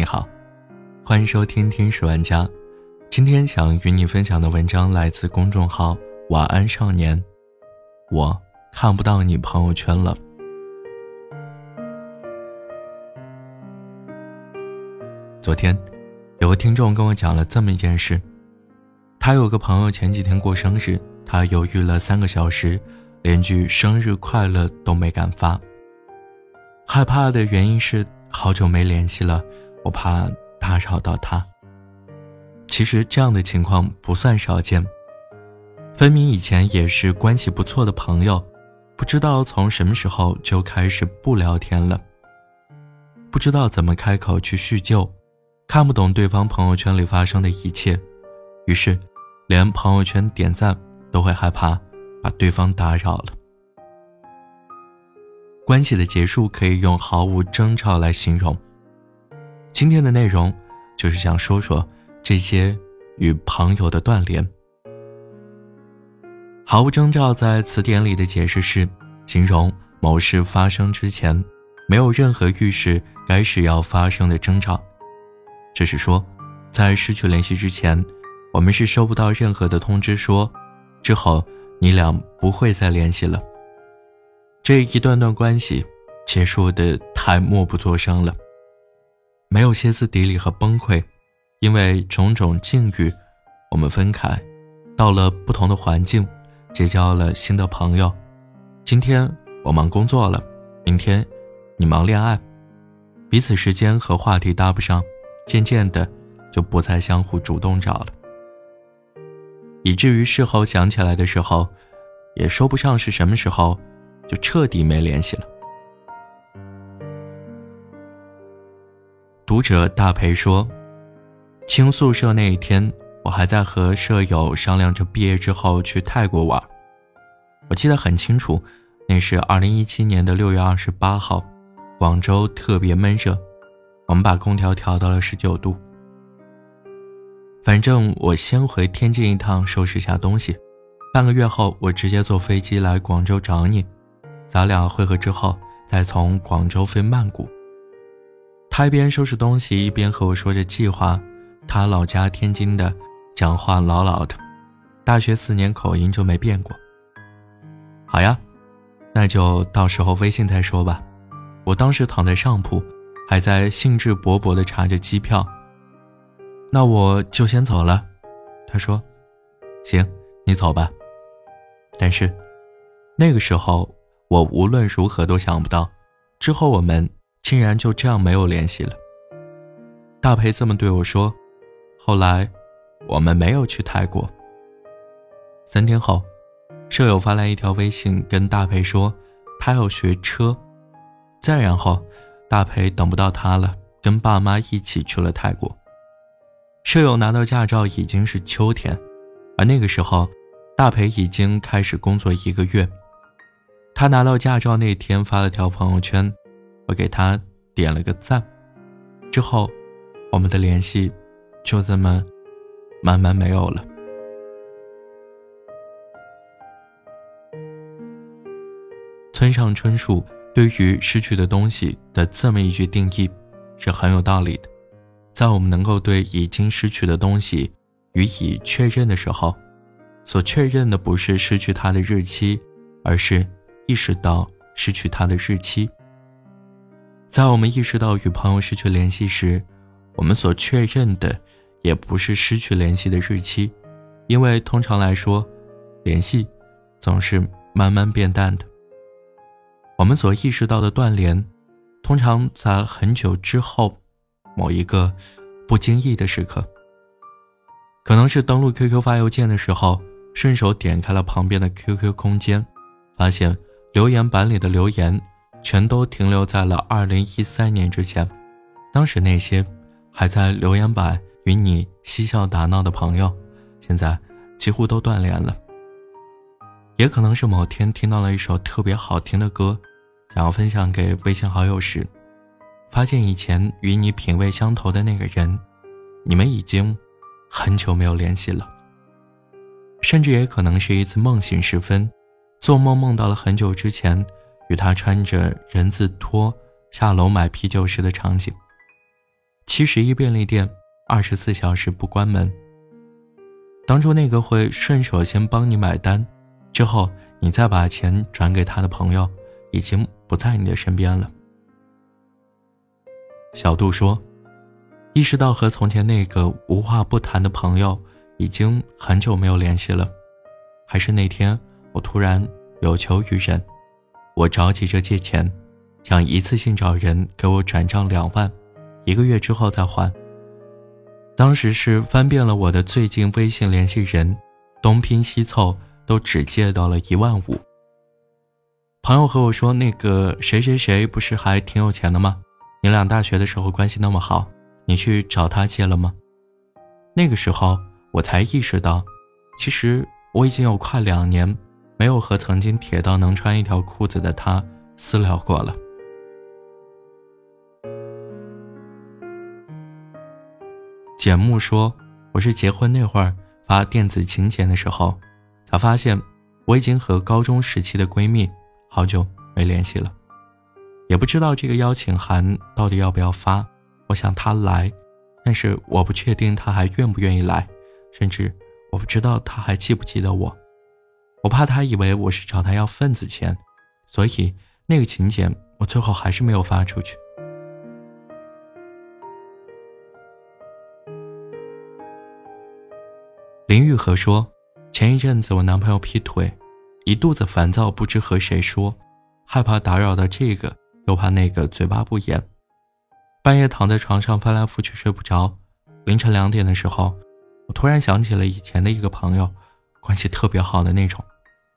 你好，欢迎收听《听十万家》。今天想与你分享的文章来自公众号“晚安少年”。我看不到你朋友圈了。昨天，有个听众跟我讲了这么一件事：他有个朋友前几天过生日，他犹豫了三个小时，连句生日快乐都没敢发。害怕的原因是好久没联系了，我怕打扰到他。其实这样的情况不算少见，分明以前也是关系不错的朋友，不知道从什么时候就开始不聊天了，不知道怎么开口去叙旧，看不懂对方朋友圈里发生的一切，于是连朋友圈点赞都会害怕把对方打扰了。关系的结束可以用毫无征兆来形容。今天的内容就是想说说这些与朋友的断联。毫无征兆在词典里的解释是形容某事发生之前没有任何预示该是要发生的征兆，这是说，在失去联系之前，我们是收不到任何的通知说之后你俩不会再联系了。这一段段关系结束的太默不作声了，没有歇斯底里和崩溃，因为种种境遇，我们分开，到了不同的环境，结交了新的朋友。今天我忙工作了，明天你忙恋爱，彼此时间和话题搭不上，渐渐的就不再相互主动找了，以至于事后想起来的时候，也说不上是什么时候。就彻底没联系了。读者大培说：“清宿舍那一天，我还在和舍友商量着毕业之后去泰国玩。我记得很清楚，那是二零一七年的六月二十八号，广州特别闷热，我们把空调调到了十九度。反正我先回天津一趟，收拾一下东西。半个月后，我直接坐飞机来广州找你。”咱俩会合之后，再从广州飞曼谷。他一边收拾东西，一边和我说着计划。他老家天津的，讲话老老的，大学四年口音就没变过。好呀，那就到时候微信再说吧。我当时躺在上铺，还在兴致勃勃地查着机票。那我就先走了。他说：“行，你走吧。”但是那个时候。我无论如何都想不到，之后我们竟然就这样没有联系了。大培这么对我说。后来，我们没有去泰国。三天后，舍友发来一条微信，跟大培说他要学车。再然后，大培等不到他了，跟爸妈一起去了泰国。舍友拿到驾照已经是秋天，而那个时候，大培已经开始工作一个月。他拿到驾照那天发了条朋友圈，我给他点了个赞。之后，我们的联系就这么慢慢没有了。村上春树对于失去的东西的这么一句定义是很有道理的，在我们能够对已经失去的东西予以确认的时候，所确认的不是失去它的日期，而是。意识到失去他的日期，在我们意识到与朋友失去联系时，我们所确认的也不是失去联系的日期，因为通常来说，联系总是慢慢变淡的。我们所意识到的断联，通常在很久之后，某一个不经意的时刻，可能是登录 QQ 发邮件的时候，顺手点开了旁边的 QQ 空间，发现。留言板里的留言，全都停留在了二零一三年之前。当时那些还在留言板与你嬉笑打闹的朋友，现在几乎都断联了。也可能是某天听到了一首特别好听的歌，想要分享给微信好友时，发现以前与你品味相投的那个人，你们已经很久没有联系了。甚至也可能是一次梦醒时分。做梦梦到了很久之前，与他穿着人字拖下楼买啤酒时的场景。七十一便利店二十四小时不关门。当初那个会顺手先帮你买单，之后你再把钱转给他的朋友，已经不在你的身边了。小杜说：“意识到和从前那个无话不谈的朋友已经很久没有联系了，还是那天我突然有求于人，我着急着借钱，想一次性找人给我转账两万，一个月之后再还。”当时是翻遍了我的最近微信联系人，东拼西凑都只借到了一万五。朋友和我说，那个谁谁谁不是还挺有钱的吗？你俩大学的时候关系那么好，你去找他借了吗？那个时候我才意识到，其实我已经有快两年没有和曾经铁到能穿一条裤子的他私聊过了。简木说：“我是结婚那会儿发电子请柬的时候，才发现我已经和高中时期的闺蜜好久没联系了，也不知道这个邀请函到底要不要发。我想她来，但是我不确定她还愿不愿意来，甚至我不知道她还记不记得我。我怕他以为我是找他要份子钱，所以那个请柬我最后还是没有发出去。”林玉和说：“前一阵子我男朋友劈腿，一肚子烦躁，不知和谁说，害怕打扰到这个，又怕那个，嘴巴不严。半夜躺在床上翻来覆去睡不着。凌晨两点的时候，我突然想起了以前的一个朋友，关系特别好的那种。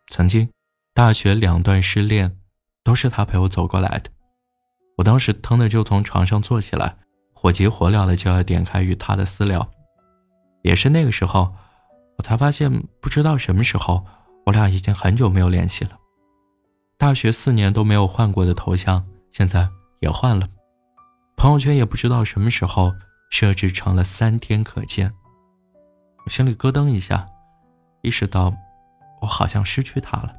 曾经大学两段失恋，都是他陪我走过来的。我当时腾的就从床上坐起来，火急火燎的就要点开与他的私聊。也是那个时候。”我才发现，不知道什么时候，我俩已经很久没有联系了。大学四年都没有换过的头像，现在也换了。朋友圈也不知道什么时候设置成了三天可见。我心里咯噔一下，意识到我好像失去他了。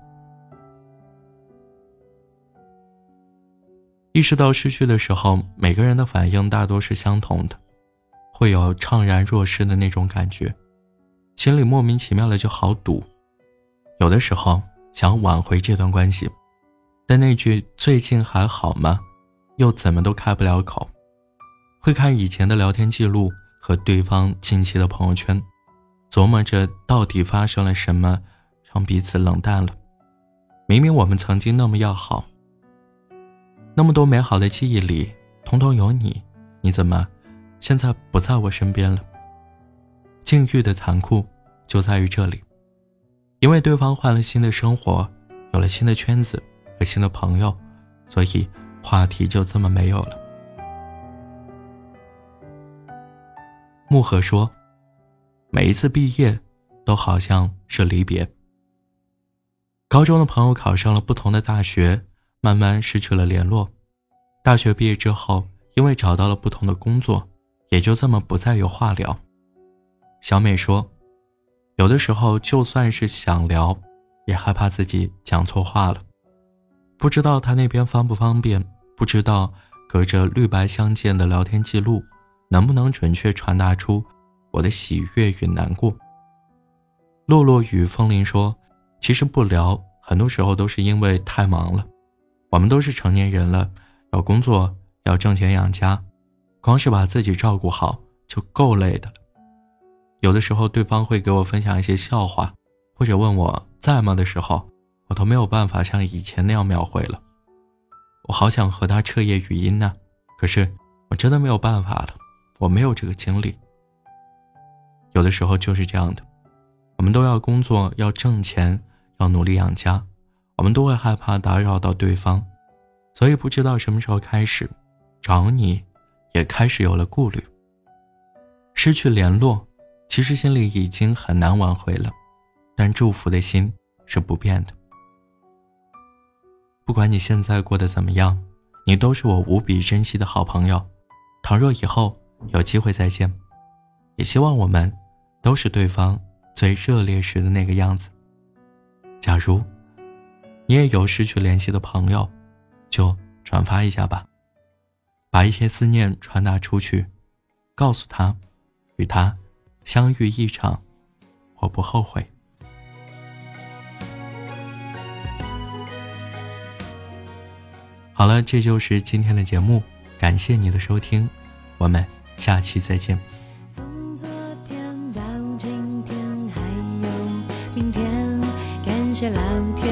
意识到失去的时候，每个人的反应大多是相同的，会有怅然若失的那种感觉。心里莫名其妙的就好堵，有的时候想挽回这段关系，但那句“最近还好吗”，又怎么都开不了口。会看以前的聊天记录和对方近期的朋友圈，琢磨着到底发生了什么，让彼此冷淡了。明明我们曾经那么要好，那么多美好的记忆里，通通有你，你怎么现在不在我身边了？境遇的残酷就在于这里，因为对方换了新的生活，有了新的圈子和新的朋友，所以话题就这么没有了。木盒说：“每一次毕业，都好像是离别。高中的朋友考上了不同的大学，慢慢失去了联络。大学毕业之后，因为找到了不同的工作，也就这么不再有话聊。”小美说：“有的时候，就算是想聊，也害怕自己讲错话了。不知道他那边方不方便，不知道隔着绿白相间的聊天记录，能不能准确传达出我的喜悦与难过。”落落与风铃说：“其实不聊，很多时候都是因为太忙了。我们都是成年人了，要工作，要挣钱养家，光是把自己照顾好就够累的。”有的时候，对方会给我分享一些笑话，或者问我在吗的时候，我都没有办法像以前那样秒回了。我好想和他彻夜语音呢，可是我真的没有办法了，我没有这个精力。有的时候就是这样的，我们都要工作，要挣钱，要努力养家，我们都会害怕打扰到对方，所以不知道什么时候开始，找你，也开始有了顾虑，失去联络。其实心里已经很难挽回了，但祝福的心是不变的。不管你现在过得怎么样，你都是我无比珍惜的好朋友。倘若以后有机会再见，也希望我们都是对方最热烈时的那个样子。假如你也有失去联系的朋友，就转发一下吧，把一些思念传达出去，告诉他，与他相遇一场，我不后悔。好了，这就是今天的节目，感谢你的收听，我们下期再见。从昨天到今天，还有明天，蓝天